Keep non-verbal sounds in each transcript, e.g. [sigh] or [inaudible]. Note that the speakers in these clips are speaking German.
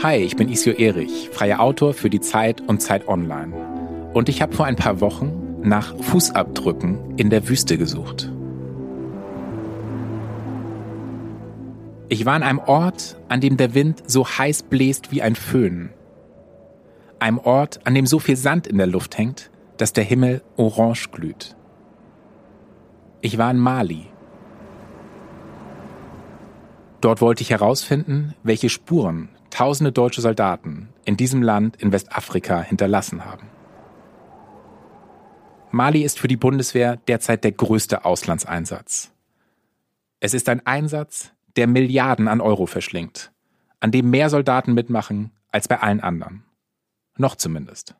Hi, ich bin Isio Erich, freier Autor für die Zeit und Zeit Online. Und ich habe vor ein paar Wochen nach Fußabdrücken in der Wüste gesucht. Ich war an einem Ort, an dem der Wind so heiß bläst wie ein Föhn. Einem Ort, an dem so viel Sand in der Luft hängt, dass der Himmel orange glüht. Ich war in Mali. Dort wollte ich herausfinden, welche Spuren tausende deutsche Soldaten in diesem Land in Westafrika hinterlassen haben. Mali ist für die Bundeswehr derzeit der größte Auslandseinsatz. Es ist ein Einsatz, der Milliarden an Euro verschlingt, an dem mehr Soldaten mitmachen als bei allen anderen. Noch zumindest.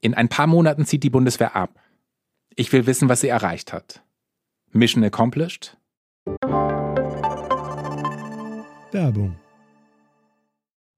In ein paar Monaten zieht die Bundeswehr ab. Ich will wissen, was sie erreicht hat. Mission accomplished? Werbung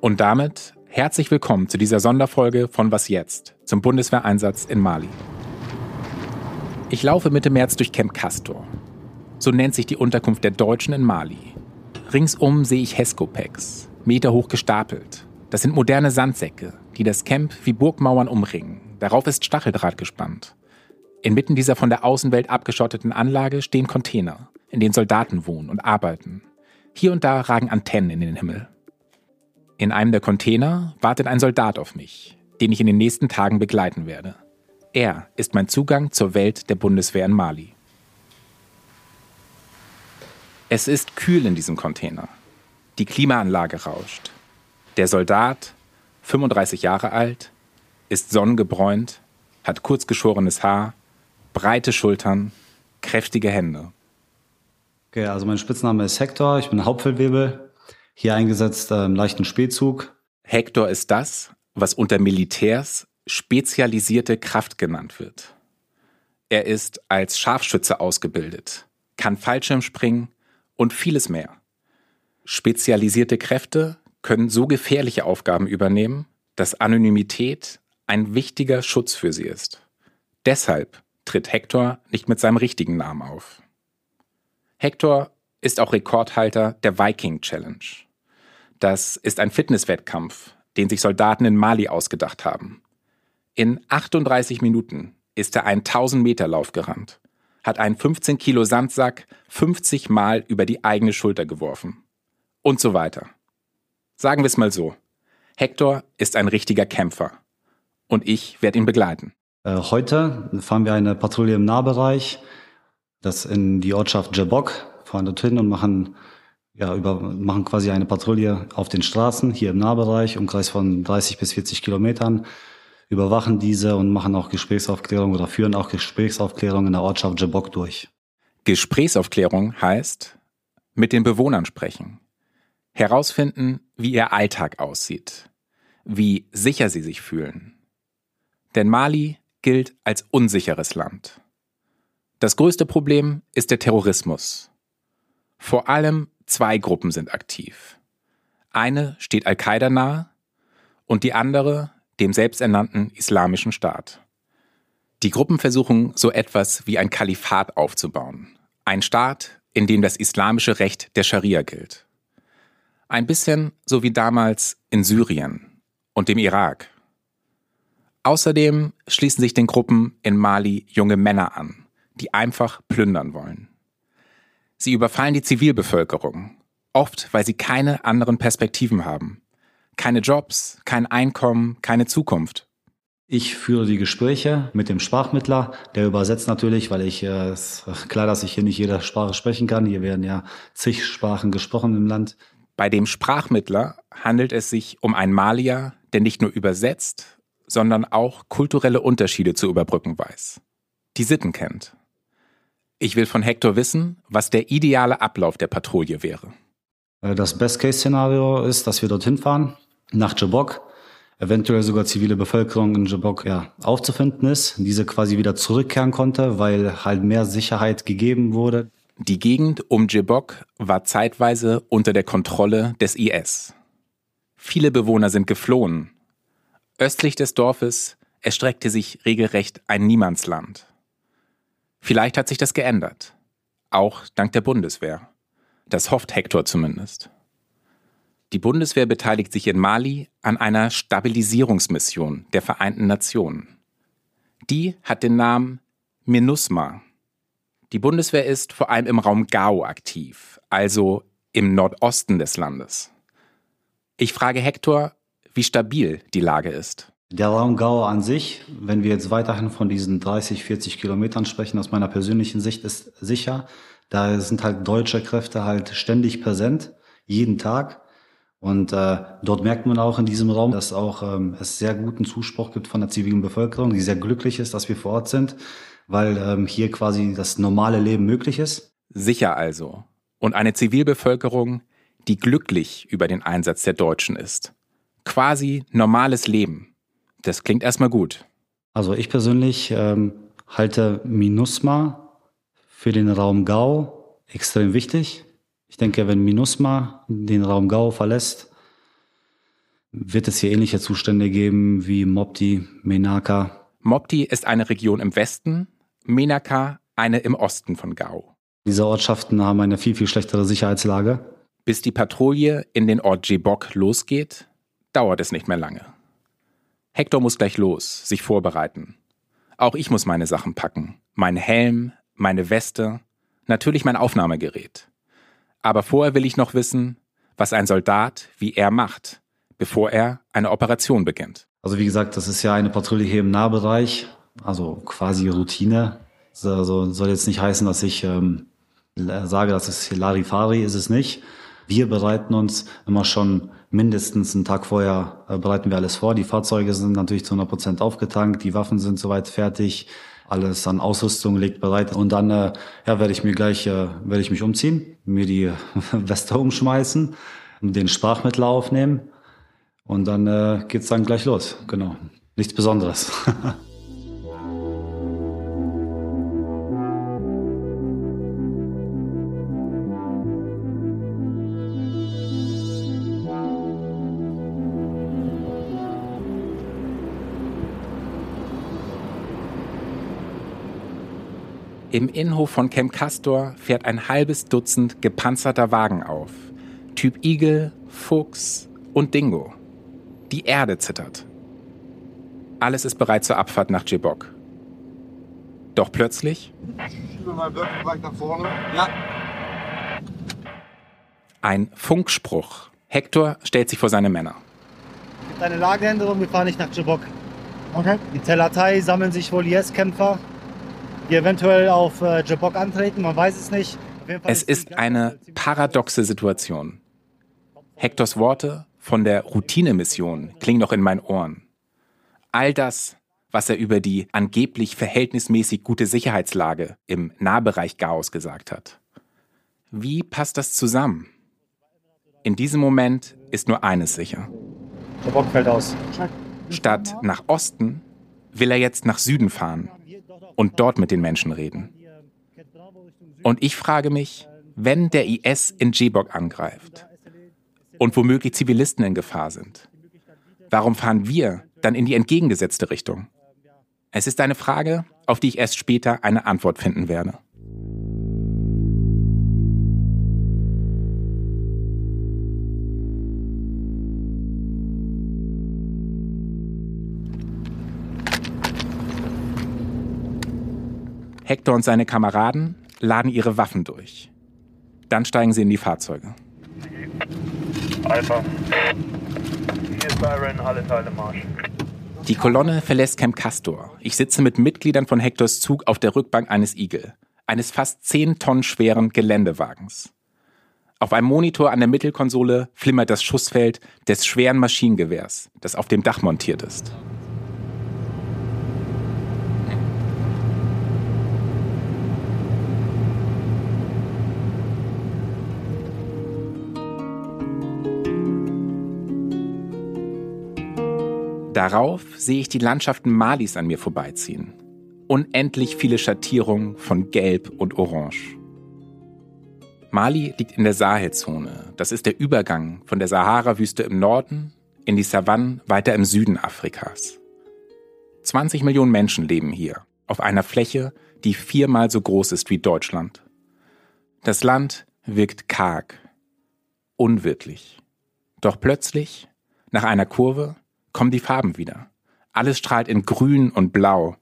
Und damit herzlich willkommen zu dieser Sonderfolge von Was jetzt zum Bundeswehreinsatz in Mali. Ich laufe Mitte März durch Camp Castor. So nennt sich die Unterkunft der Deutschen in Mali. Ringsum sehe ich Hescopex, meterhoch gestapelt. Das sind moderne Sandsäcke, die das Camp wie Burgmauern umringen. Darauf ist Stacheldraht gespannt. Inmitten dieser von der Außenwelt abgeschotteten Anlage stehen Container, in denen Soldaten wohnen und arbeiten. Hier und da ragen Antennen in den Himmel. In einem der Container wartet ein Soldat auf mich, den ich in den nächsten Tagen begleiten werde. Er ist mein Zugang zur Welt der Bundeswehr in Mali. Es ist kühl in diesem Container. Die Klimaanlage rauscht. Der Soldat, 35 Jahre alt, ist sonnengebräunt, hat kurzgeschorenes Haar, breite Schultern, kräftige Hände. Okay, also mein Spitzname ist Hector, ich bin Hauptfeldwebel, hier eingesetzt äh, im leichten Spätzug. Hector ist das, was unter Militärs spezialisierte Kraft genannt wird. Er ist als Scharfschütze ausgebildet, kann Fallschirmspringen und vieles mehr. Spezialisierte Kräfte können so gefährliche Aufgaben übernehmen, dass Anonymität ein wichtiger Schutz für sie ist. Deshalb tritt Hector nicht mit seinem richtigen Namen auf. Hector ist auch Rekordhalter der Viking Challenge. Das ist ein Fitnesswettkampf, den sich Soldaten in Mali ausgedacht haben. In 38 Minuten ist er einen 1000 Meter Lauf gerannt, hat einen 15 Kilo Sandsack 50 Mal über die eigene Schulter geworfen. Und so weiter. Sagen wir es mal so. Hector ist ein richtiger Kämpfer. Und ich werde ihn begleiten. Äh, heute fahren wir eine Patrouille im Nahbereich, das in die Ortschaft Jabok, fahren dorthin und machen ja, über, machen quasi eine Patrouille auf den Straßen hier im Nahbereich, Umkreis von 30 bis 40 Kilometern, überwachen diese und machen auch Gesprächsaufklärung oder führen auch Gesprächsaufklärung in der Ortschaft Jabok durch. Gesprächsaufklärung heißt mit den Bewohnern sprechen, herausfinden, wie ihr Alltag aussieht, wie sicher sie sich fühlen. Denn Mali gilt als unsicheres Land. Das größte Problem ist der Terrorismus. Vor allem Zwei Gruppen sind aktiv. Eine steht Al-Qaida nahe und die andere dem selbsternannten Islamischen Staat. Die Gruppen versuchen so etwas wie ein Kalifat aufzubauen. Ein Staat, in dem das islamische Recht der Scharia gilt. Ein bisschen so wie damals in Syrien und dem Irak. Außerdem schließen sich den Gruppen in Mali junge Männer an, die einfach plündern wollen. Sie überfallen die Zivilbevölkerung, oft weil sie keine anderen Perspektiven haben. Keine Jobs, kein Einkommen, keine Zukunft. Ich führe die Gespräche mit dem Sprachmittler, der übersetzt natürlich, weil ich, äh, ist klar, dass ich hier nicht jede Sprache sprechen kann. Hier werden ja zig Sprachen gesprochen im Land. Bei dem Sprachmittler handelt es sich um einen Malier, der nicht nur übersetzt, sondern auch kulturelle Unterschiede zu überbrücken weiß. Die Sitten kennt. Ich will von Hector wissen, was der ideale Ablauf der Patrouille wäre. Äh, das Best-Case-Szenario ist, dass wir dorthin fahren, nach Jabok, eventuell sogar zivile Bevölkerung in Jabok ja, aufzufinden ist, diese quasi wieder zurückkehren konnte, weil halt mehr Sicherheit gegeben wurde. Die Gegend um Jabok war zeitweise unter der Kontrolle des IS. Viele Bewohner sind geflohen. Östlich des Dorfes erstreckte sich regelrecht ein Niemandsland. Vielleicht hat sich das geändert. Auch dank der Bundeswehr. Das hofft Hector zumindest. Die Bundeswehr beteiligt sich in Mali an einer Stabilisierungsmission der Vereinten Nationen. Die hat den Namen MINUSMA. Die Bundeswehr ist vor allem im Raum Gao aktiv, also im Nordosten des Landes. Ich frage Hector, wie stabil die Lage ist. Der Raum Gao an sich, wenn wir jetzt weiterhin von diesen 30, 40 Kilometern sprechen, aus meiner persönlichen Sicht ist sicher. Da sind halt deutsche Kräfte halt ständig präsent, jeden Tag. Und äh, dort merkt man auch in diesem Raum, dass auch ähm, es sehr guten Zuspruch gibt von der zivilen Bevölkerung, die sehr glücklich ist, dass wir vor Ort sind, weil ähm, hier quasi das normale Leben möglich ist. Sicher also. Und eine Zivilbevölkerung, die glücklich über den Einsatz der Deutschen ist. Quasi normales Leben. Das klingt erstmal gut. Also ich persönlich ähm, halte MINUSMA für den Raum Gau extrem wichtig. Ich denke, wenn MINUSMA den Raum Gau verlässt, wird es hier ähnliche Zustände geben wie Mopti, Menaka. Mopti ist eine Region im Westen, Menaka eine im Osten von Gau. Diese Ortschaften haben eine viel, viel schlechtere Sicherheitslage. Bis die Patrouille in den Ort Jebok losgeht, dauert es nicht mehr lange. Hector muss gleich los, sich vorbereiten. Auch ich muss meine Sachen packen. Mein Helm, meine Weste, natürlich mein Aufnahmegerät. Aber vorher will ich noch wissen, was ein Soldat wie er macht, bevor er eine Operation beginnt. Also wie gesagt, das ist ja eine Patrouille hier im Nahbereich, also quasi Routine. Also soll jetzt nicht heißen, dass ich ähm, sage, das ist Larifari, ist es nicht. Wir bereiten uns immer schon mindestens einen Tag vorher, äh, bereiten wir alles vor. Die Fahrzeuge sind natürlich zu 100 Prozent aufgetankt, die Waffen sind soweit fertig, alles an Ausrüstung liegt bereit. Und dann äh, ja, werde ich mir gleich äh, werde ich mich umziehen, mir die [laughs] Weste umschmeißen, den Sprachmittel aufnehmen und dann äh, geht's dann gleich los. Genau, nichts Besonderes. [laughs] Im Innenhof von Camp Castor fährt ein halbes Dutzend gepanzerter Wagen auf. Typ Igel, Fuchs und Dingo. Die Erde zittert. Alles ist bereit zur Abfahrt nach Djibok. Doch plötzlich. Ein Funkspruch. Hector stellt sich vor seine Männer. Gibt eine Lageänderung, wir fahren nicht nach Djibok. Okay. Die Telatei sammeln sich wohl IS-Kämpfer die eventuell auf äh, Jabok antreten, man weiß es nicht. Es ist eine paradoxe Situation. Hectors Worte von der Routinemission klingen noch in meinen Ohren. All das, was er über die angeblich verhältnismäßig gute Sicherheitslage im Nahbereich Gauss gesagt hat. Wie passt das zusammen? In diesem Moment ist nur eines sicher. Jabok fällt aus. Statt nach Osten will er jetzt nach Süden fahren und dort mit den Menschen reden. Und ich frage mich, wenn der IS in Djibok angreift und womöglich Zivilisten in Gefahr sind, warum fahren wir dann in die entgegengesetzte Richtung? Es ist eine Frage, auf die ich erst später eine Antwort finden werde. Hector und seine Kameraden laden ihre Waffen durch. Dann steigen sie in die Fahrzeuge. Alpha. Hier ist Byron, alle Teile Marsch. Die Kolonne verlässt Camp Castor. Ich sitze mit Mitgliedern von Hectors Zug auf der Rückbank eines Eagle, eines fast 10 Tonnen schweren Geländewagens. Auf einem Monitor an der Mittelkonsole flimmert das Schussfeld des schweren Maschinengewehrs, das auf dem Dach montiert ist. Darauf sehe ich die Landschaften Malis an mir vorbeiziehen. Unendlich viele Schattierungen von Gelb und Orange. Mali liegt in der Sahelzone. Das ist der Übergang von der Sahara-Wüste im Norden in die Savannen weiter im Süden Afrikas. 20 Millionen Menschen leben hier, auf einer Fläche, die viermal so groß ist wie Deutschland. Das Land wirkt karg, unwirklich. Doch plötzlich, nach einer Kurve, kommen die Farben wieder. Alles strahlt in Grün und Blau.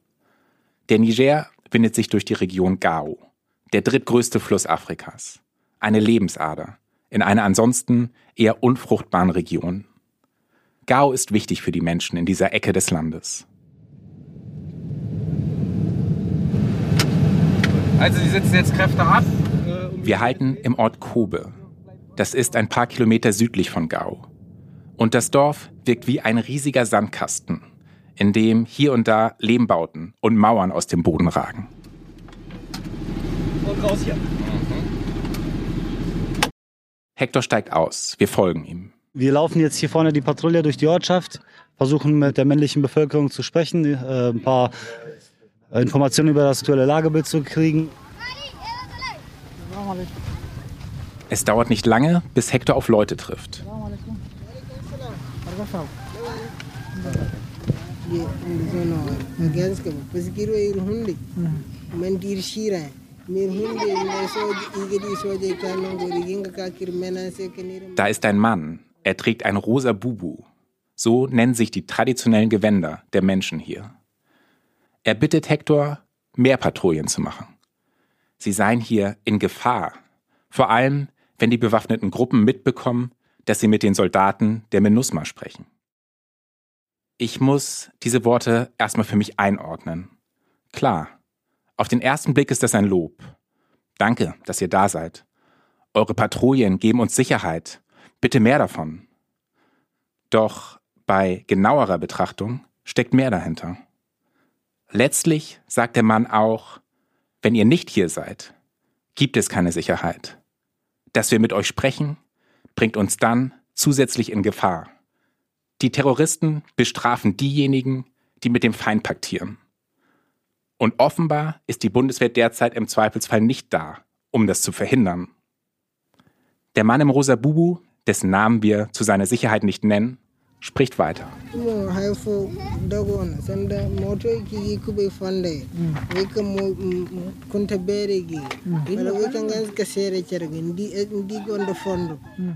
Der Niger windet sich durch die Region Gao, der drittgrößte Fluss Afrikas. Eine Lebensader in einer ansonsten eher unfruchtbaren Region. Gao ist wichtig für die Menschen in dieser Ecke des Landes. Also Sie setzen jetzt Kräfte ab. Wir halten im Ort Kobe. Das ist ein paar Kilometer südlich von Gao. Und das Dorf wirkt wie ein riesiger Sandkasten, in dem hier und da Lehmbauten und Mauern aus dem Boden ragen. Und raus hier. Hector steigt aus. Wir folgen ihm. Wir laufen jetzt hier vorne die Patrouille durch die Ortschaft, versuchen mit der männlichen Bevölkerung zu sprechen, äh, ein paar Informationen über das aktuelle Lagebild zu kriegen. Es dauert nicht lange, bis Hector auf Leute trifft. Da ist ein Mann. Er trägt ein rosa Bubu. So nennen sich die traditionellen Gewänder der Menschen hier. Er bittet Hector, mehr Patrouillen zu machen. Sie seien hier in Gefahr, vor allem wenn die bewaffneten Gruppen mitbekommen, dass sie mit den Soldaten der MINUSMA sprechen. Ich muss diese Worte erstmal für mich einordnen. Klar, auf den ersten Blick ist das ein Lob. Danke, dass ihr da seid. Eure Patrouillen geben uns Sicherheit. Bitte mehr davon. Doch bei genauerer Betrachtung steckt mehr dahinter. Letztlich sagt der Mann auch, wenn ihr nicht hier seid, gibt es keine Sicherheit. Dass wir mit euch sprechen, bringt uns dann zusätzlich in Gefahr. Die Terroristen bestrafen diejenigen, die mit dem Feind paktieren. Und offenbar ist die Bundeswehr derzeit im Zweifelsfall nicht da, um das zu verhindern. Der Mann im rosa Bubu, dessen Namen wir zu seiner Sicherheit nicht nennen, spricht weiter.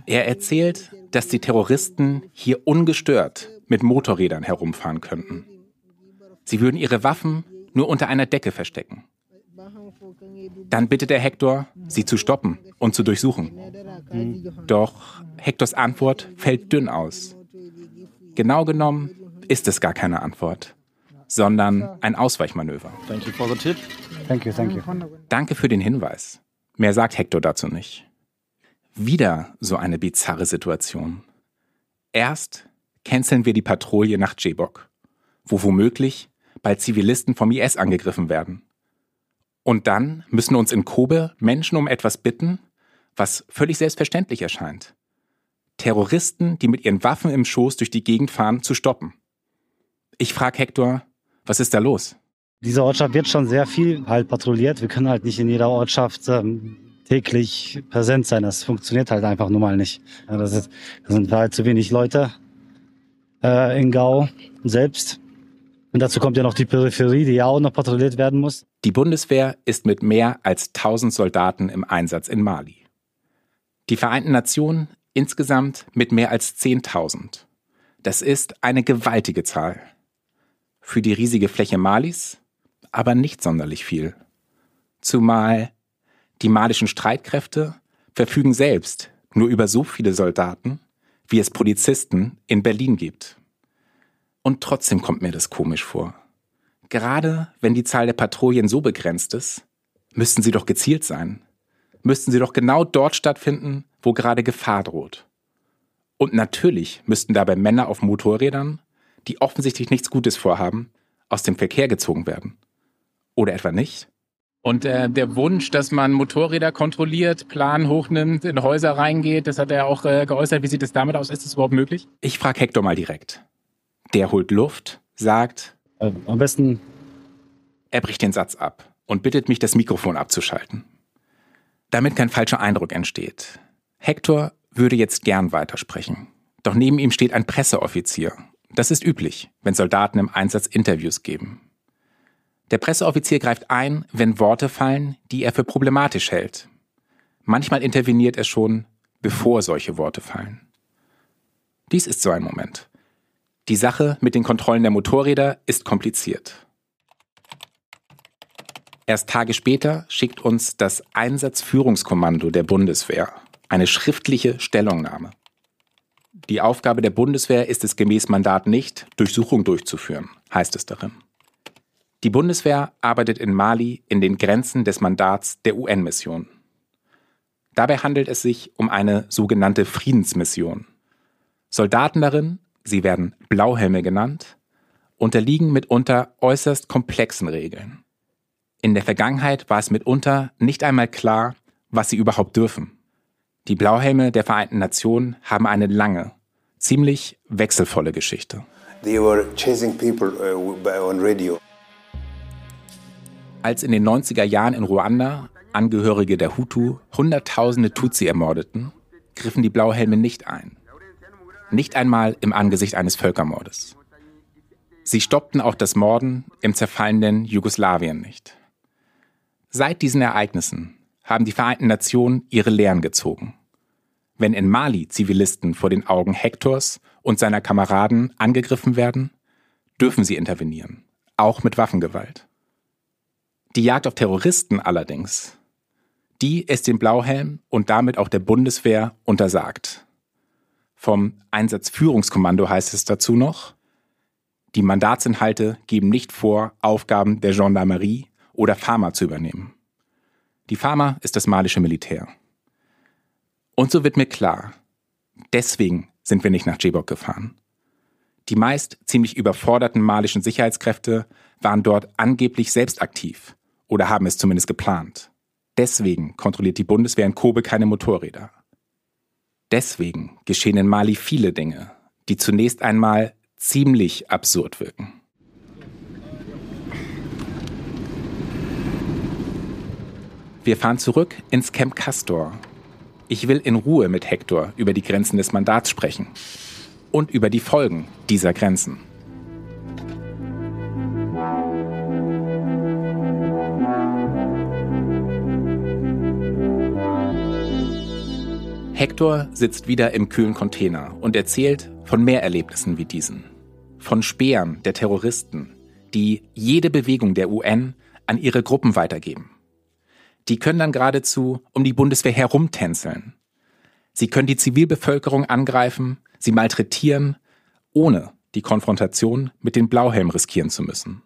Er erzählt, dass die Terroristen hier ungestört mit Motorrädern herumfahren könnten. Sie würden ihre Waffen nur unter einer Decke verstecken. Dann bittet er Hector, sie zu stoppen und zu durchsuchen. Doch Hectors Antwort fällt dünn aus. Genau genommen ist es gar keine Antwort, sondern ein Ausweichmanöver. Thank you for the tip. Thank you, thank you. Danke für den Hinweis. Mehr sagt Hector dazu nicht. Wieder so eine bizarre Situation. Erst canceln wir die Patrouille nach Djebok, wo womöglich bald Zivilisten vom IS angegriffen werden. Und dann müssen uns in Kobe Menschen um etwas bitten, was völlig selbstverständlich erscheint. Terroristen, die mit ihren Waffen im Schoß durch die Gegend fahren, zu stoppen. Ich frage Hector, was ist da los? Diese Ortschaft wird schon sehr viel halt patrouilliert. Wir können halt nicht in jeder Ortschaft ähm, täglich präsent sein. Das funktioniert halt einfach nun mal nicht. Ja, das, ist, das sind halt zu wenig Leute äh, in Gau selbst. Und dazu kommt ja noch die Peripherie, die ja auch noch patrouilliert werden muss. Die Bundeswehr ist mit mehr als 1000 Soldaten im Einsatz in Mali. Die Vereinten Nationen insgesamt mit mehr als 10.000. Das ist eine gewaltige Zahl. Für die riesige Fläche Malis aber nicht sonderlich viel. Zumal die malischen Streitkräfte verfügen selbst nur über so viele Soldaten, wie es Polizisten in Berlin gibt. Und trotzdem kommt mir das komisch vor. Gerade wenn die Zahl der Patrouillen so begrenzt ist, müssten sie doch gezielt sein. Müssten sie doch genau dort stattfinden, wo gerade Gefahr droht. Und natürlich müssten dabei Männer auf Motorrädern, die offensichtlich nichts Gutes vorhaben, aus dem Verkehr gezogen werden. Oder etwa nicht? Und äh, der Wunsch, dass man Motorräder kontrolliert, Plan hochnimmt, in Häuser reingeht, das hat er auch äh, geäußert. Wie sieht es damit aus? Ist es überhaupt möglich? Ich frage Hector mal direkt. Der holt Luft, sagt, äh, am besten. Er bricht den Satz ab und bittet mich, das Mikrofon abzuschalten. Damit kein falscher Eindruck entsteht. Hector würde jetzt gern weitersprechen. Doch neben ihm steht ein Presseoffizier. Das ist üblich, wenn Soldaten im Einsatz Interviews geben. Der Presseoffizier greift ein, wenn Worte fallen, die er für problematisch hält. Manchmal interveniert er schon, bevor solche Worte fallen. Dies ist so ein Moment. Die Sache mit den Kontrollen der Motorräder ist kompliziert. Erst Tage später schickt uns das Einsatzführungskommando der Bundeswehr eine schriftliche Stellungnahme. Die Aufgabe der Bundeswehr ist es gemäß Mandat nicht, Durchsuchung durchzuführen, heißt es darin. Die Bundeswehr arbeitet in Mali in den Grenzen des Mandats der UN-Mission. Dabei handelt es sich um eine sogenannte Friedensmission. Soldaten darin, sie werden Blauhelme genannt, unterliegen mitunter äußerst komplexen Regeln. In der Vergangenheit war es mitunter nicht einmal klar, was sie überhaupt dürfen. Die Blauhelme der Vereinten Nationen haben eine lange, ziemlich wechselvolle Geschichte. Uh. Als in den 90er Jahren in Ruanda Angehörige der Hutu Hunderttausende Tutsi ermordeten, griffen die Blauhelme nicht ein. Nicht einmal im Angesicht eines Völkermordes. Sie stoppten auch das Morden im zerfallenden Jugoslawien nicht. Seit diesen Ereignissen haben die Vereinten Nationen ihre Lehren gezogen. Wenn in Mali Zivilisten vor den Augen Hektors und seiner Kameraden angegriffen werden, dürfen sie intervenieren, auch mit Waffengewalt. Die Jagd auf Terroristen allerdings, die ist dem Blauhelm und damit auch der Bundeswehr untersagt. Vom Einsatzführungskommando heißt es dazu noch, die Mandatsinhalte geben nicht vor, Aufgaben der Gendarmerie oder Pharma zu übernehmen. Die Pharma ist das malische Militär. Und so wird mir klar, deswegen sind wir nicht nach Djibok gefahren. Die meist ziemlich überforderten malischen Sicherheitskräfte waren dort angeblich selbst aktiv oder haben es zumindest geplant. Deswegen kontrolliert die Bundeswehr in Kobe keine Motorräder. Deswegen geschehen in Mali viele Dinge, die zunächst einmal ziemlich absurd wirken. Wir fahren zurück ins Camp Castor, ich will in Ruhe mit Hector über die Grenzen des Mandats sprechen und über die Folgen dieser Grenzen. Hector sitzt wieder im kühlen Container und erzählt von mehr Erlebnissen wie diesen. Von Speeren der Terroristen, die jede Bewegung der UN an ihre Gruppen weitergeben. Die können dann geradezu um die Bundeswehr herumtänzeln. Sie können die Zivilbevölkerung angreifen, sie malträtieren, ohne die Konfrontation mit den Blauhelmen riskieren zu müssen.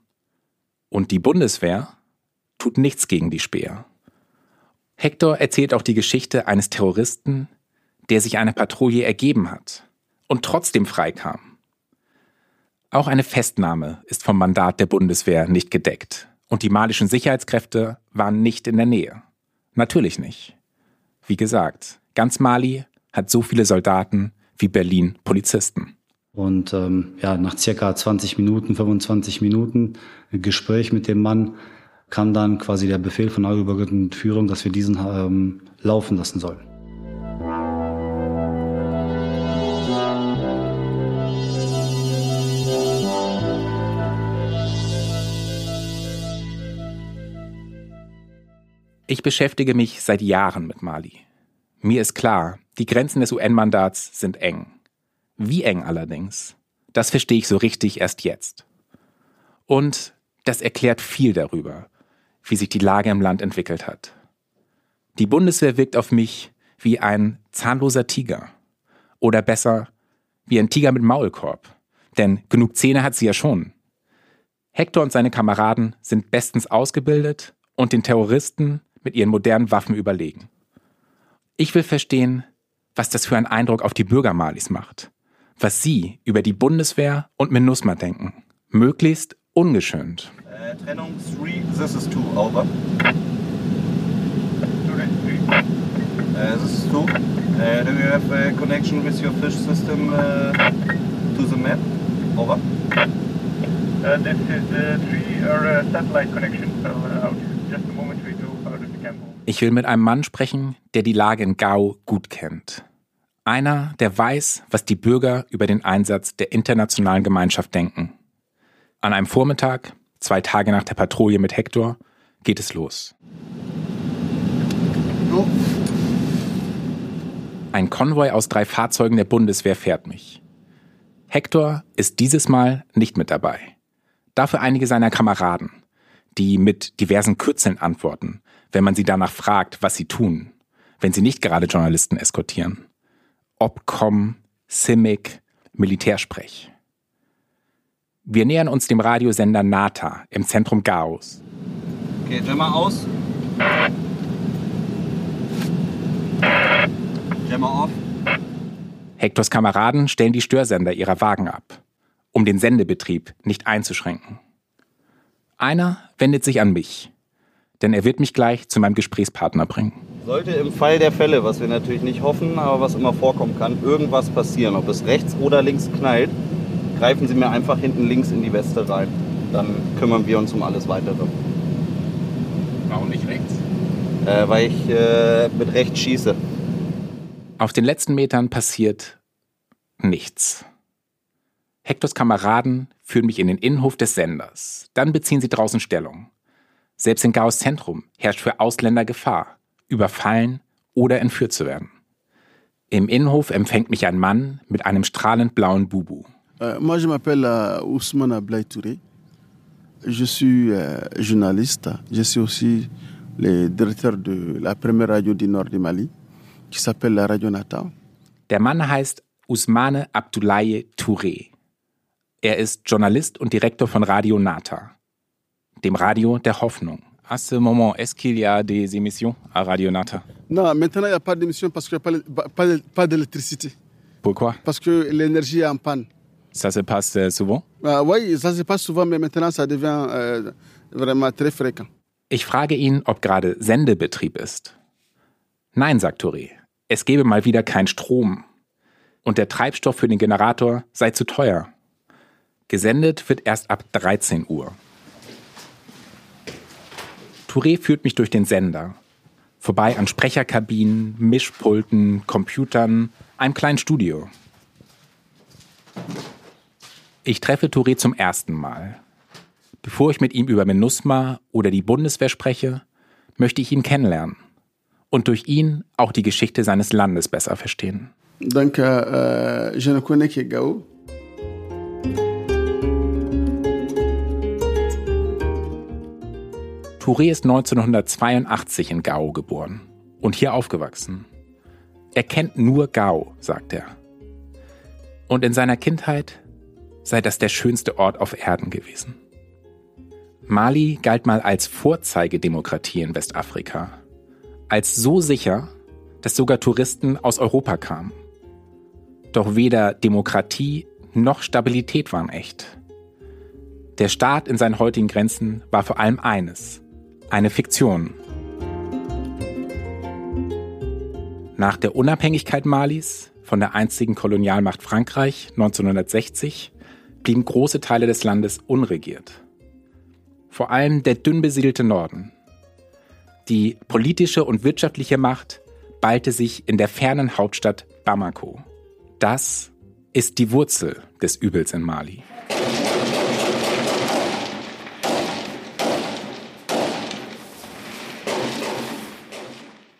Und die Bundeswehr tut nichts gegen die Speer. Hector erzählt auch die Geschichte eines Terroristen, der sich einer Patrouille ergeben hat und trotzdem freikam. Auch eine Festnahme ist vom Mandat der Bundeswehr nicht gedeckt und die malischen Sicherheitskräfte waren nicht in der Nähe. Natürlich nicht. Wie gesagt, ganz Mali hat so viele Soldaten wie Berlin Polizisten. Und ähm, ja, nach circa 20 Minuten, 25 Minuten Gespräch mit dem Mann kam dann quasi der Befehl von der übergeordneten Führung, dass wir diesen ähm, laufen lassen sollen. Ich beschäftige mich seit Jahren mit Mali. Mir ist klar, die Grenzen des UN-Mandats sind eng. Wie eng allerdings, das verstehe ich so richtig erst jetzt. Und das erklärt viel darüber, wie sich die Lage im Land entwickelt hat. Die Bundeswehr wirkt auf mich wie ein zahnloser Tiger. Oder besser, wie ein Tiger mit Maulkorb. Denn genug Zähne hat sie ja schon. Hector und seine Kameraden sind bestens ausgebildet und den Terroristen mit ihren modernen Waffen überlegen. Ich will verstehen, was das für einen Eindruck auf die Bürger Malis macht, was sie über die Bundeswehr und MINUSMA denken. Möglichst ungeschönt. Uh, Trennung 3, this is 2, over. Uh, this is 2. Uh, do you have a connection with your fish system uh, to the map? Over. Uh, this is uh, three or uh, satellite connection. So uh, out. just a moment we do out of the camp. Ich will mit einem Mann sprechen, der die Lage in Gao gut kennt. Einer, der weiß, was die Bürger über den Einsatz der internationalen Gemeinschaft denken. An einem Vormittag, zwei Tage nach der Patrouille mit Hector, geht es los. Ein Konvoi aus drei Fahrzeugen der Bundeswehr fährt mich. Hector ist dieses Mal nicht mit dabei. Dafür einige seiner Kameraden, die mit diversen Kürzeln antworten, wenn man sie danach fragt, was sie tun, wenn sie nicht gerade Journalisten eskortieren. Obcom, CIMIC, Militärsprech. Wir nähern uns dem Radiosender Nata im Zentrum Gaos. Okay, Jammer aus. Jammer off. Hectors Kameraden stellen die Störsender ihrer Wagen ab, um den Sendebetrieb nicht einzuschränken. Einer wendet sich an mich, denn er wird mich gleich zu meinem Gesprächspartner bringen. Sollte im Fall der Fälle, was wir natürlich nicht hoffen, aber was immer vorkommen kann, irgendwas passieren, ob es rechts oder links knallt, greifen Sie mir einfach hinten links in die Weste rein. Dann kümmern wir uns um alles Weitere. Warum nicht rechts? Äh, weil ich äh, mit rechts schieße. Auf den letzten Metern passiert nichts. Hectors Kameraden führen mich in den Innenhof des Senders. Dann beziehen sie draußen Stellung. Selbst in Gaos Zentrum herrscht für Ausländer Gefahr, überfallen oder entführt zu werden. Im Innenhof empfängt mich ein Mann mit einem strahlend blauen Bubu. Euh, moi, je m'appelle euh, Ousmane Ablaye Touré. Je suis euh, journaliste. Je suis aussi le directeur de la première radio du nord du Mali, qui s'appelle la Radio Nata. Der Mann heißt Ousmane Abdoulaye Touré. Er ist Journalist und Direktor von Radio Nata, dem Radio der Hoffnung. À ce moment, est-ce qu'il y a des émissions à Radio Nata Non, maintenant, il n'y a pas d'émission parce qu'il n'y a pas, pas, d'électricité. Pourquoi Parce que l'énergie est en panne. Ça se passe euh, souvent Ah, oui, ça se passe souvent, mais maintenant, ça devient euh, vraiment très fréquent. Ich frage ihn, ob gerade Sendebetrieb ist. Nein, sagt Touré. Es gebe mal wieder keinen Strom. Und der Treibstoff für den Generator sei zu teuer. Gesendet wird erst ab 13 Uhr. Touré führt mich durch den Sender. Vorbei an Sprecherkabinen, Mischpulten, Computern, einem kleinen Studio. Ich treffe Touré zum ersten Mal. Bevor ich mit ihm über MINUSMA oder die Bundeswehr spreche, möchte ich ihn kennenlernen und durch ihn auch die Geschichte seines Landes besser verstehen. Donc, euh, je ne connais que. Touré ist 1982 in Gao geboren und hier aufgewachsen. Er kennt nur Gao, sagt er. Und in seiner Kindheit sei das der schönste Ort auf Erden gewesen. Mali galt mal als Vorzeigedemokratie in Westafrika. Als so sicher, dass sogar Touristen aus Europa kamen. Doch weder Demokratie noch Stabilität waren echt. Der Staat in seinen heutigen Grenzen war vor allem eines, eine Fiktion. Nach der Unabhängigkeit Malis von der einzigen Kolonialmacht Frankreich 1960 blieben große Teile des Landes unregiert. Vor allem der dünn besiedelte Norden. Die politische und wirtschaftliche Macht ballte sich in der fernen Hauptstadt Bamako. Das ist die Wurzel des Übels in Mali.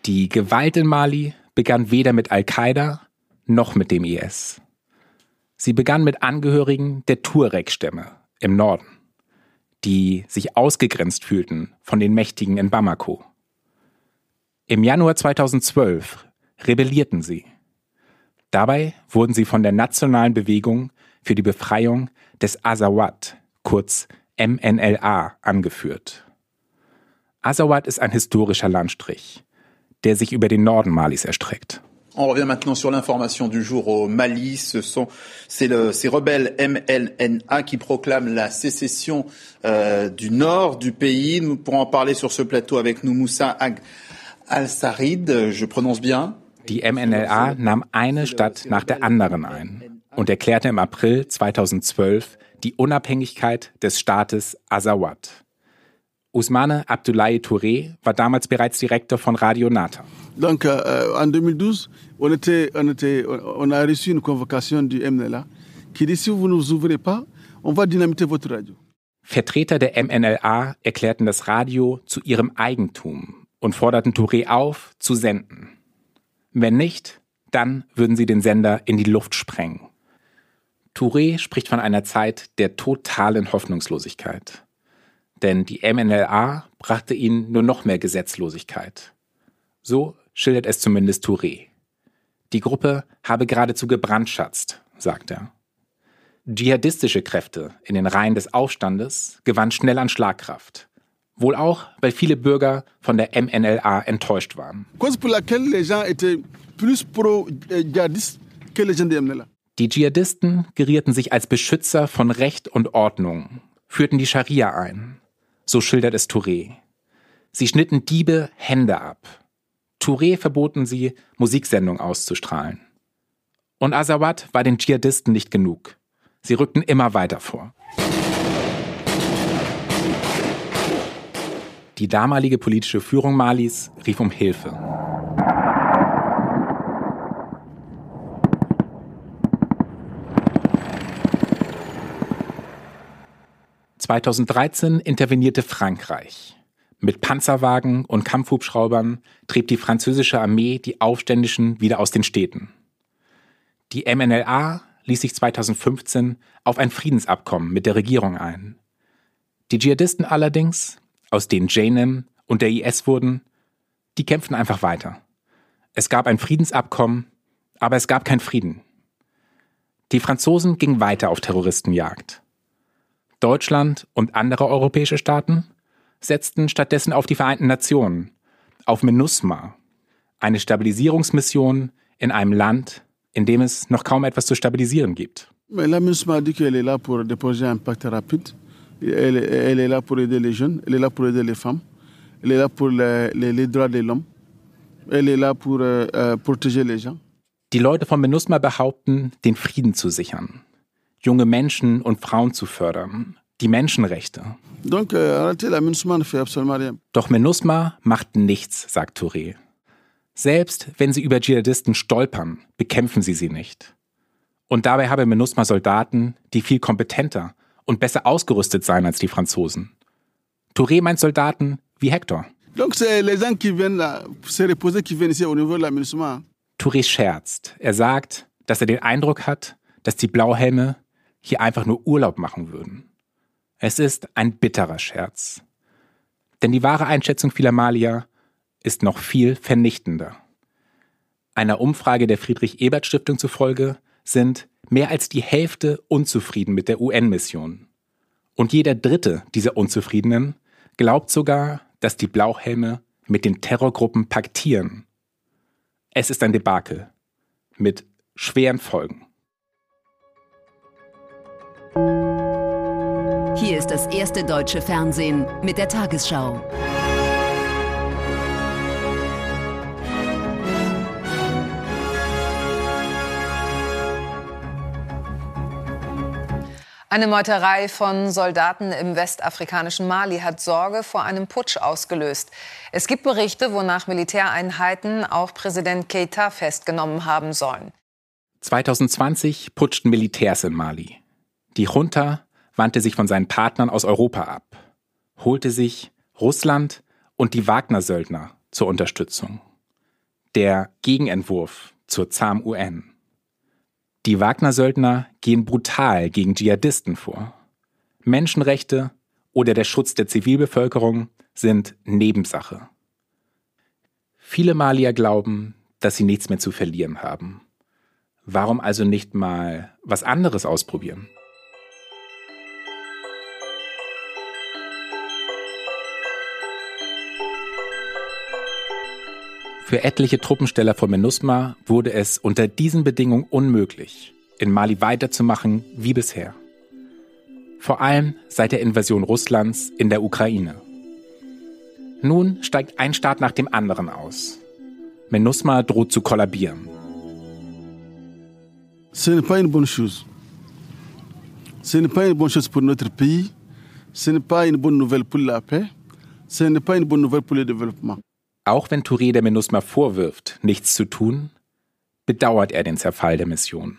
Die Gewalt in Mali begann weder mit Al-Qaida noch mit dem IS. Sie begann mit Angehörigen der Tuareg-Stämme im Norden, die sich ausgegrenzt fühlten von den Mächtigen in Bamako. Im Januar 2012 rebellierten sie. Dabei wurden sie von der Nationalen Bewegung für die Befreiung des Azawad, kurz MNLA, angeführt. Azawad ist ein historischer Landstrich, der sich über den Norden Malis erstreckt. On revient maintenant sur l'information du jour au Mali. Ce sont c'est le ces rebelles MLNA qui proclament la sécession euh, du nord du pays. Nous pourrons en parler sur ce plateau avec nous Moussa Ag Al-Sarid. Je prononce bien. Die MNLA nahm eine Stadt nach der anderen ein. und erklärte im April 2012 die Unabhängigkeit des Staates Azawad. Ousmane Abdoulaye Touré war damals bereits Direktor von Radio Nata. Donc euh, en 2012, on, était, on, était, on a reçu une convocation du MNLA qui dit si vous ne nous ouvrez pas, on va dynamiter votre radio. Vertreter der MNLA erklärten das Radio zu ihrem Eigentum und forderten Touré auf, zu senden. Wenn nicht, dann würden sie den Sender in die Luft sprengen. Touré spricht von einer Zeit der totalen Hoffnungslosigkeit. Denn die MNLA brachte ihnen nur noch mehr Gesetzlosigkeit. So schildert es zumindest Touré. Die Gruppe habe geradezu gebrandschatzt, sagt er. Dschihadistische Kräfte in den Reihen des Aufstandes gewannen schnell an Schlagkraft. Wohl auch, weil viele Bürger von der MNLA enttäuscht waren. Die Dschihadisten gerierten sich als Beschützer von Recht und Ordnung, führten die Scharia ein. So schildert es Touré. Sie schnitten Diebe Hände ab. Touré verboten sie, Musiksendungen auszustrahlen. Und Azawad war den Dschihadisten nicht genug. Sie rückten immer weiter vor. Die damalige politische Führung Malis rief um Hilfe. (2013) intervenierte Frankreich. Mit Panzerwagen und Kampfhubschraubern trieb die französische Armee die Aufständischen wieder aus den Städten. Die MNLA ließ sich 2015 auf ein Friedensabkommen mit der Regierung ein. Die Dschihadisten allerdings, aus denen JNIM und der IS wurden, die kämpften einfach weiter. Es gab ein Friedensabkommen, aber es gab keinen Frieden. Die Franzosen gingen weiter auf Terroristenjagd. Deutschland und andere europäische Staaten setzten stattdessen auf die Vereinten Nationen, auf MINUSMA, eine Stabilisierungsmission in einem Land, in dem es noch kaum etwas zu stabilisieren gibt. La MINUSMA dit qu'elle est là pour déposer un pacte rapide. Elle, elle, est là pour aider les jeunes, elle est là pour aider les femmes, elle est là pour les, les, les droits de l'homme, elle est là pour euh, protéger les gens. Die Leute von MINUSMA behaupten, den Frieden zu sichern, junge Menschen und Frauen zu fördern, die Menschenrechte. Doch MINUSMA macht nichts, sagt Touré. Selbst wenn sie über Dschihadisten stolpern, bekämpfen sie sie nicht. Und dabei habe MINUSMA Soldaten, die viel kompetenter und besser ausgerüstet seien als die Franzosen. Touré meint Soldaten wie Hector. Touré scherzt. Er sagt, dass er den Eindruck hat, dass die Blauhelme hier einfach nur Urlaub machen würden. Es ist ein bitterer Scherz. Denn die wahre Einschätzung vieler Malier ist noch viel vernichtender. Einer Umfrage der Friedrich-Ebert-Stiftung zufolge sind mehr als die Hälfte unzufrieden mit der UN-Mission. Und jeder dritte dieser Unzufriedenen glaubt sogar, dass die Blauhelme mit den Terrorgruppen paktieren. Es ist ein Debakel mit schweren Folgen. Hier ist das erste deutsche Fernsehen mit der Tagesschau. Eine Meuterei von Soldaten im westafrikanischen Mali hat Sorge vor einem Putsch ausgelöst. Es gibt Berichte, wonach Militäreinheiten auch Präsident Keita festgenommen haben sollen. 2020 putschten Militärs in Mali. Die Junta wandte sich von seinen Partnern aus Europa ab, holte sich Russland und die Wagner-Söldner zur Unterstützung. Der Gegenentwurf zur ZAM-UN. Die Wagner-Söldner gehen brutal gegen Dschihadisten vor. Menschenrechte oder der Schutz der Zivilbevölkerung sind Nebensache. Viele Malier glauben, dass sie nichts mehr zu verlieren haben. Warum also nicht mal was anderes ausprobieren? Für etliche Truppensteller von MINUSMA wurde es unter diesen Bedingungen unmöglich, in Mali weiterzumachen wie bisher. Vor allem seit der Invasion Russlands in der Ukraine. Nun steigt ein Staat nach dem anderen aus. MINUSMA droht zu kollabieren. Ce n'est pas une bonne chose. Ce n'est pas une bonne chose pour notre pays. Ce n'est pas une bonne nouvelle pour la paix. Ce n'est pas une bonne nouvelle pour le développement. Auch wenn Touré der MINUSMA vorwirft, nichts zu tun, bedauert er den Zerfall der Mission.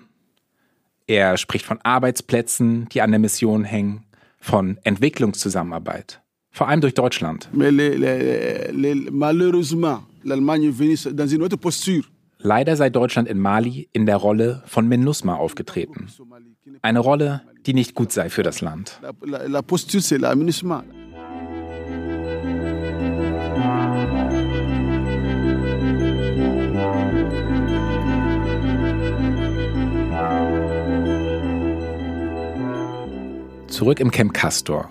Er spricht von Arbeitsplätzen, die an der Mission hängen, von Entwicklungszusammenarbeit, vor allem durch Deutschland. Leider sei Deutschland in Mali in der Rolle von MINUSMA aufgetreten. Eine Rolle, die nicht gut sei für das Land. La, la, la posture, c'est la MINUSMA. Zurück im Camp Castor.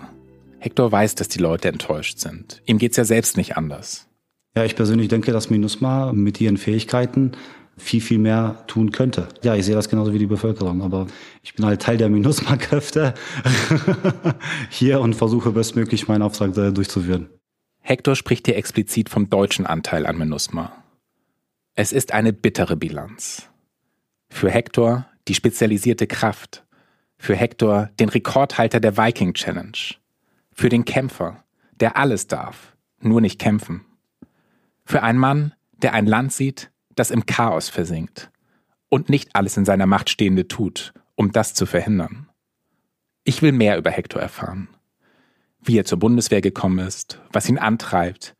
Hector weiß, dass die Leute enttäuscht sind. Ihm geht's ja selbst nicht anders. Ja, ich persönlich denke, dass MINUSMA mit ihren Fähigkeiten viel, viel mehr tun könnte. Ja, ich sehe das genauso wie die Bevölkerung, aber ich bin halt Teil der MINUSMA-Kräfte [laughs] hier und versuche bestmöglich meinen Auftrag durchzuführen. Hector spricht hier explizit vom deutschen Anteil an MINUSMA. Es ist eine bittere Bilanz. Für Hector die spezialisierte Kraft. Für Hector den Rekordhalter der Viking Challenge. Für den Kämpfer, der alles darf, nur nicht kämpfen. Für einen Mann, der ein Land sieht, das im Chaos versinkt und nicht alles in seiner Macht Stehende tut, um das zu verhindern. Ich will mehr über Hector erfahren. Wie er zur Bundeswehr gekommen ist, was ihn antreibt,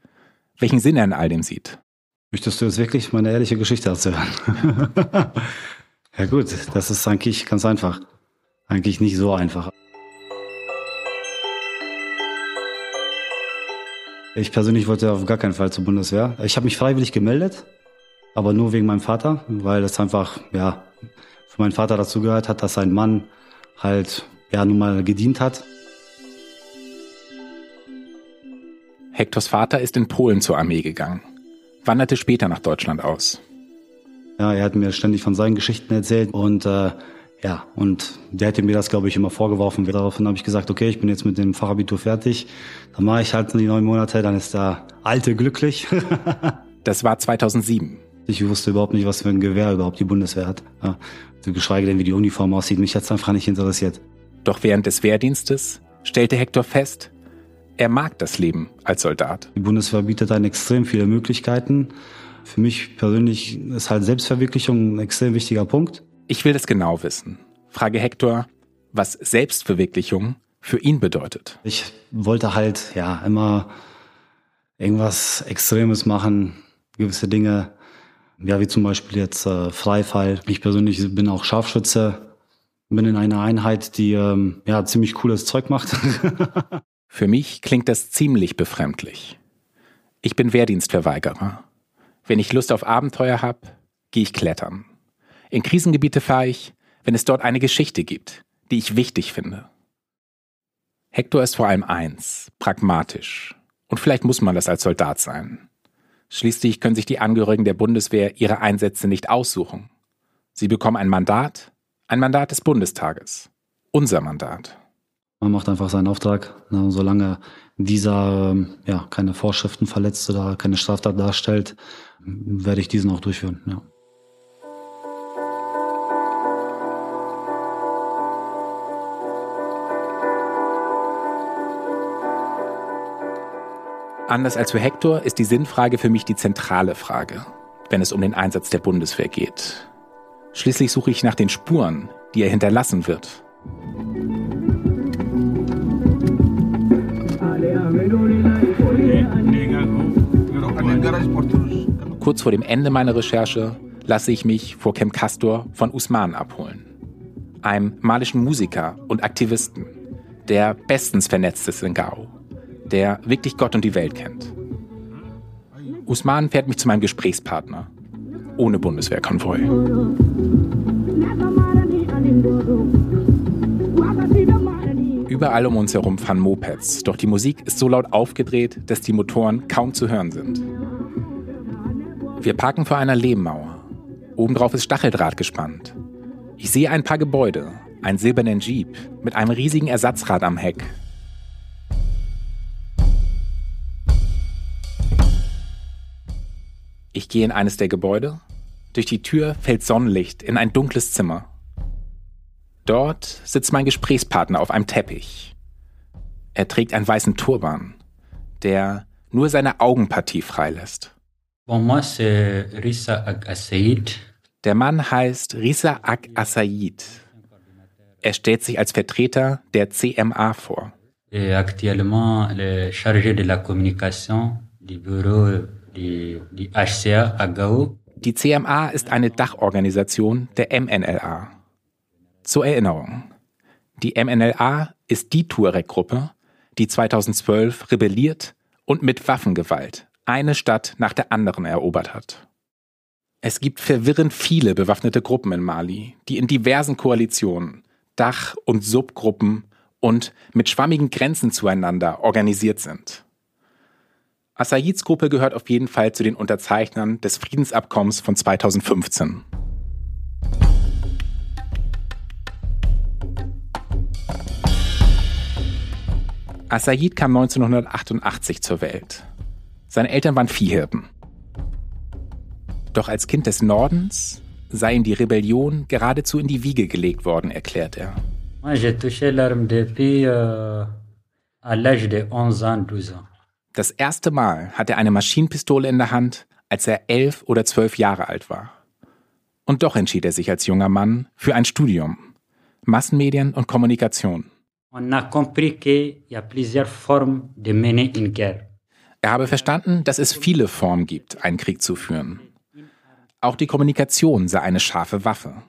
welchen Sinn er in all dem sieht. Möchtest du jetzt wirklich meine ehrliche Geschichte erzählen? [laughs] ja gut, das ist eigentlich ganz einfach. Eigentlich nicht so einfach. Ich persönlich wollte auf gar keinen Fall zur Bundeswehr. Ich habe mich freiwillig gemeldet, aber nur wegen meinem Vater, weil das einfach, ja, für meinen Vater dazu gehört hat, dass sein Mann halt, ja, nun mal gedient hat. Hektors Vater ist in Polen zur Armee gegangen, wanderte später nach Deutschland aus. Ja, er hat mir ständig von seinen Geschichten erzählt und äh, ja, und der hätte mir das, glaube ich, immer vorgeworfen. Daraufhin habe ich gesagt, okay, ich bin jetzt mit dem Fachabitur fertig. Dann mache ich halt die neun Monate, dann ist der Alte glücklich. [laughs] das war 2007. Ich wusste überhaupt nicht, was für ein Gewehr überhaupt die Bundeswehr hat. Ja, geschweige denn, wie die Uniform aussieht. Mich hat's einfach nicht interessiert. Doch während des Wehrdienstes stellte Hector fest, er mag das Leben als Soldat. Die Bundeswehr bietet einen extrem viele Möglichkeiten. Für mich persönlich ist halt Selbstverwirklichung ein extrem wichtiger Punkt. Ich will das genau wissen. Frage Hector, was Selbstverwirklichung für ihn bedeutet. Ich wollte halt ja immer irgendwas Extremes machen, gewisse Dinge, ja wie zum Beispiel jetzt äh, Freifall. Ich persönlich bin auch Scharfschütze, bin in einer Einheit, die ähm, ja ziemlich cooles Zeug macht. [laughs] für mich klingt das ziemlich befremdlich. Ich bin Wehrdienstverweigerer. Wenn ich Lust auf Abenteuer habe, gehe ich klettern. In Krisengebiete fahre ich, wenn es dort eine Geschichte gibt, die ich wichtig finde. Hector ist vor allem eins, pragmatisch. Und vielleicht muss man das als Soldat sein. Schließlich können sich die Angehörigen der Bundeswehr ihre Einsätze nicht aussuchen. Sie bekommen ein Mandat, ein Mandat des Bundestages. Unser Mandat. Man macht einfach seinen Auftrag, ne, solange dieser ähm, ja, keine Vorschriften verletzt oder keine Straftat darstellt, werde ich diesen auch durchführen. Ja. Anders als für Hector ist die Sinnfrage für mich die zentrale Frage, wenn es um den Einsatz der Bundeswehr geht. Schließlich suche ich nach den Spuren, die er hinterlassen wird. Kurz vor dem Ende meiner Recherche lasse ich mich vor Camp Castor von Usman abholen. Einem malischen Musiker und Aktivisten, der bestens vernetzt ist in Gao der wirklich Gott und die Welt kennt. Usman fährt mich zu meinem Gesprächspartner. Ohne Bundeswehrkonvoi. Überall um uns herum fahren Mopeds, doch die Musik ist so laut aufgedreht, dass die Motoren kaum zu hören sind. Wir parken vor einer Lehmmauer. Obendrauf ist Stacheldraht gespannt. Ich sehe ein paar Gebäude, einen silbernen Jeep mit einem riesigen Ersatzrad am Heck Ich gehe in eines der Gebäude. Durch die Tür fällt Sonnenlicht in ein dunkles Zimmer. Dort sitzt mein Gesprächspartner auf einem Teppich. Er trägt einen weißen Turban, der nur seine Augenpartie freilässt. Der Mann heißt Risa Ak Assaid. Er stellt sich als Vertreter der CMA vor. Actuellement, le chargé de la communication du bureau à Gao. Die CMA ist eine Dachorganisation der MNLA. Zur Erinnerung. Die MNLA ist die Tuareg-Gruppe, die 2012 rebelliert und mit Waffengewalt eine Stadt nach der anderen erobert hat. Es gibt verwirrend viele bewaffnete Gruppen in Mali, die in diversen Koalitionen, Dach- und Subgruppen und mit schwammigen Grenzen zueinander organisiert sind. Assaids Gruppe gehört auf jeden Fall zu den Unterzeichnern des Friedensabkommens von 2015. Assaid kam 1988 zur Welt. Seine Eltern waren Viehhirten. Doch als Kind des Nordens sei ihm die Rebellion geradezu in die Wiege gelegt worden, erklärt er. Euh, das erste Mal hatte er eine Maschinenpistole in der Hand, als er elf oder zwölf Jahre alt war. Und doch entschied er sich als junger Mann für ein Studium, Massenmedien und Kommunikation. Er habe verstanden, dass es viele Formen gibt, einen Krieg zu führen. Auch die Kommunikation sei eine scharfe Waffe.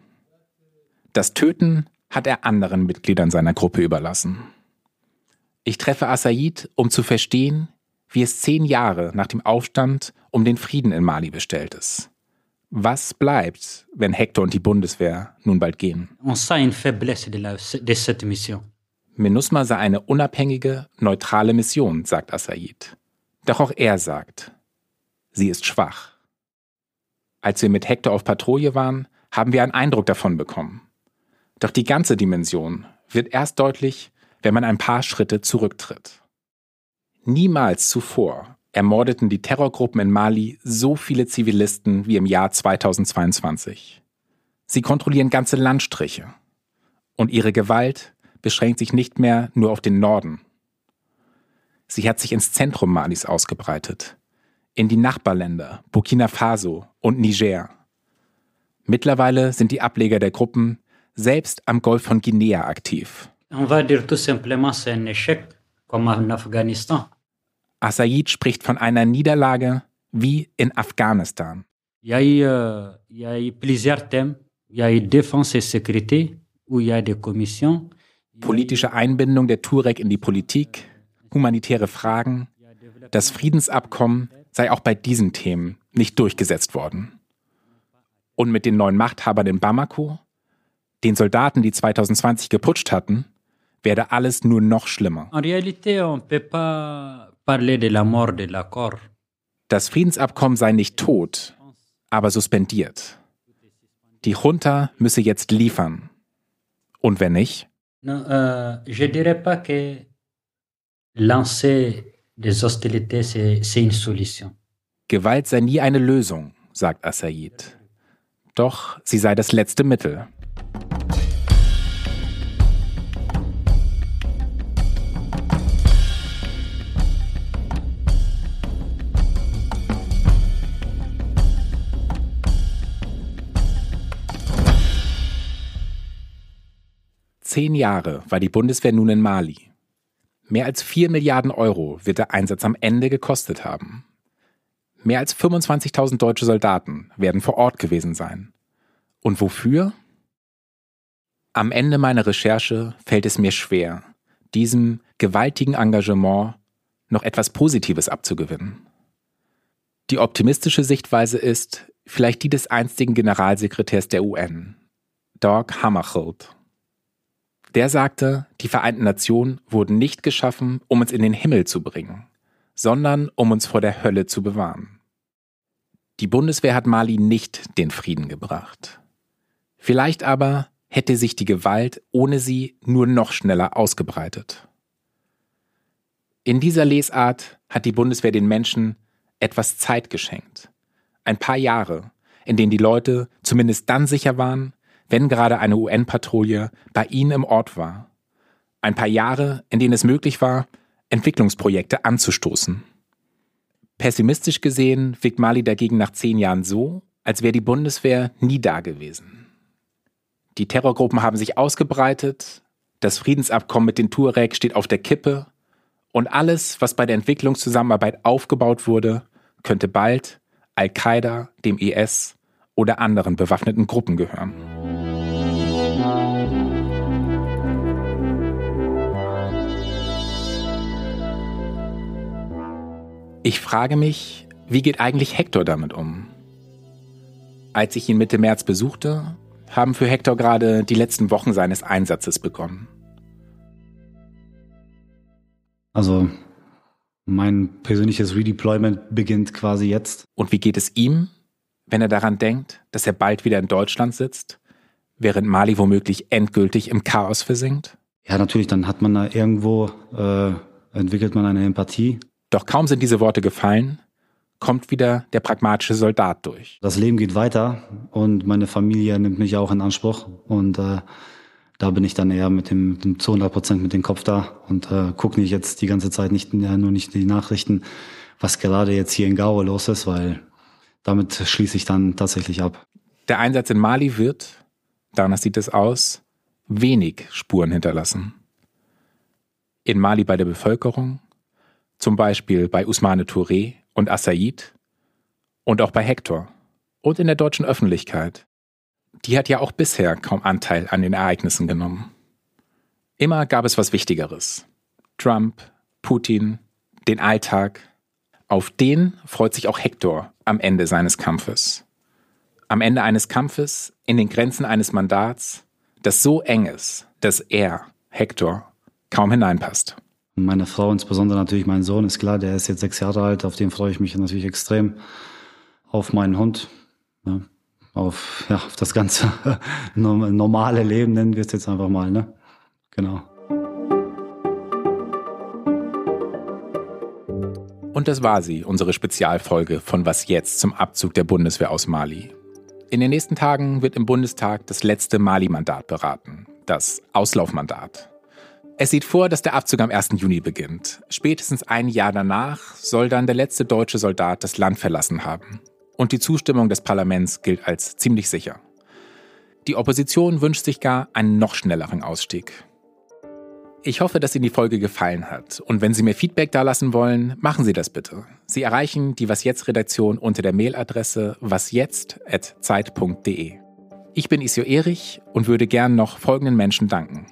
Das Töten hat er anderen Mitgliedern seiner Gruppe überlassen. Ich treffe Assaid, um zu verstehen, wie es zehn Jahre nach dem Aufstand um den Frieden in Mali bestellt ist. Was bleibt, wenn Hector und die Bundeswehr nun bald gehen? MINUSMA sei eine unabhängige, neutrale Mission, sagt Assaid. Doch auch er sagt, sie ist schwach. Als wir mit Hector auf Patrouille waren, haben wir einen Eindruck davon bekommen. Doch die ganze Dimension wird erst deutlich, wenn man ein paar Schritte zurücktritt. Niemals zuvor ermordeten die Terrorgruppen in Mali so viele Zivilisten wie im Jahr 2022. Sie kontrollieren ganze Landstriche. Und ihre Gewalt beschränkt sich nicht mehr nur auf den Norden. Sie hat sich ins Zentrum Malis ausgebreitet, in die Nachbarländer Burkina Faso und Niger. Mittlerweile sind die Ableger der Gruppen selbst am Golf von Guinea aktiv. Assaid spricht von einer Niederlage wie in Afghanistan. Il y a eu, euh, il y a eu plusieurs thèmes. Il y a eu défense et sécurité, où il y a des commissions politische Einbindung der Turek in die Politik, humanitäre Fragen, das Friedensabkommen sei auch bei diesen Themen nicht durchgesetzt worden. Und mit den neuen Machthabern in Bamako, den Soldaten, die 2020 geputscht hatten, werde alles nur noch schlimmer. Das Friedensabkommen sei nicht tot, aber suspendiert. Die Junta müsse jetzt liefern. Und wenn nicht? Euh. Gewalt sei nie eine Lösung, sagt Assaid. Doch sie sei das letzte Mittel. Zehn Jahre war die Bundeswehr nun in Mali. Mehr als 4 Milliarden Euro wird der Einsatz am Ende gekostet haben. Mehr als 25.000 deutsche Soldaten werden vor Ort gewesen sein. Und wofür? Am Ende meiner Recherche fällt es mir schwer, diesem gewaltigen Engagement noch etwas Positives abzugewinnen. Die optimistische Sichtweise ist vielleicht die des einstigen Generalsekretärs der UN, Dag Hammarskjöld. Der sagte, die Vereinten Nationen wurden nicht geschaffen, um uns in den Himmel zu bringen, sondern um uns vor der Hölle zu bewahren. Die Bundeswehr hat Mali nicht den Frieden gebracht. Vielleicht aber hätte sich die Gewalt ohne sie nur noch schneller ausgebreitet. In dieser Lesart hat die Bundeswehr den Menschen etwas Zeit geschenkt. Ein paar Jahre, in denen die Leute zumindest dann sicher waren, wenn gerade eine UN-Patrouille bei ihnen im Ort war. Ein paar Jahre, in denen es möglich war, Entwicklungsprojekte anzustoßen. Pessimistisch gesehen wirkt Mali dagegen nach zehn Jahren so, als wäre die Bundeswehr nie da gewesen. Die Terrorgruppen haben sich ausgebreitet, das Friedensabkommen mit den Tuareg steht auf der Kippe und alles, was bei der Entwicklungszusammenarbeit aufgebaut wurde, könnte bald Al-Qaida, dem IS oder anderen bewaffneten Gruppen gehören. Ich frage mich, wie geht eigentlich Hector damit um? Als ich ihn Mitte März besuchte, haben für Hector gerade die letzten Wochen seines Einsatzes begonnen. Also mein persönliches Redeployment beginnt quasi jetzt. Und wie geht es ihm, wenn er daran denkt, dass er bald wieder in Deutschland sitzt, während Mali womöglich endgültig im Chaos versinkt? Ja, natürlich, dann hat man da irgendwo, äh, entwickelt man eine Empathie doch kaum sind diese Worte gefallen, kommt wieder der pragmatische Soldat durch. Das Leben geht weiter und meine Familie nimmt mich auch in Anspruch und äh, da bin ich dann eher mit dem, dem zu 100 Prozent mit dem Kopf da und äh, gucke nicht jetzt die ganze Zeit nicht ja, nur nicht die Nachrichten, was gerade jetzt hier in Gao los ist, weil damit schließe ich dann tatsächlich ab. Der Einsatz in Mali wird, danach sieht es aus, wenig Spuren hinterlassen. In Mali bei der Bevölkerung, zum Beispiel bei Usmane Touré und Assaid und auch bei Hector und in der deutschen Öffentlichkeit. Die hat ja auch bisher kaum Anteil an den Ereignissen genommen. Immer gab es was Wichtigeres. Trump, Putin, den Alltag. Auf den freut sich auch Hector am Ende seines Kampfes. Am Ende eines Kampfes, in den Grenzen eines Mandats, das so eng ist, dass er, Hector, kaum hineinpasst. Meine Frau, insbesondere natürlich mein Sohn, ist klar, der ist jetzt sechs Jahre alt, auf den freue ich mich natürlich extrem. Auf meinen Hund, ja, auf, ja, auf das ganze [laughs] normale Leben, nennen wir es jetzt einfach mal, ne? Genau. Und das war sie, unsere Spezialfolge von Was jetzt zum Abzug der Bundeswehr aus Mali. In den nächsten Tagen wird im Bundestag das letzte Mali-Mandat beraten, das Auslaufmandat. Es sieht vor, dass der Abzug am 1. Juni beginnt. Spätestens ein Jahr danach soll dann der letzte deutsche Soldat das Land verlassen haben. Und die Zustimmung des Parlaments gilt als ziemlich sicher. Die Opposition wünscht sich gar einen noch schnelleren Ausstieg. Ich hoffe, dass Ihnen die Folge gefallen hat. Und wenn Sie mir Feedback dalassen wollen, machen Sie das bitte. Sie erreichen die Was Jetzt Redaktion unter der Mailadresse wasjetzt@zeit.de. Ich bin Isio Erich und würde gern noch folgenden Menschen danken.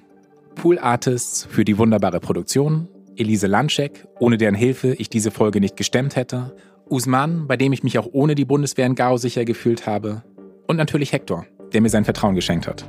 Pool Artists für die wunderbare Produktion, Elise Landschek, ohne deren Hilfe ich diese Folge nicht gestemmt hätte, Usman, bei dem ich mich auch ohne die Bundeswehr in Gao sicher gefühlt habe, und natürlich Hector, der mir sein Vertrauen geschenkt hat.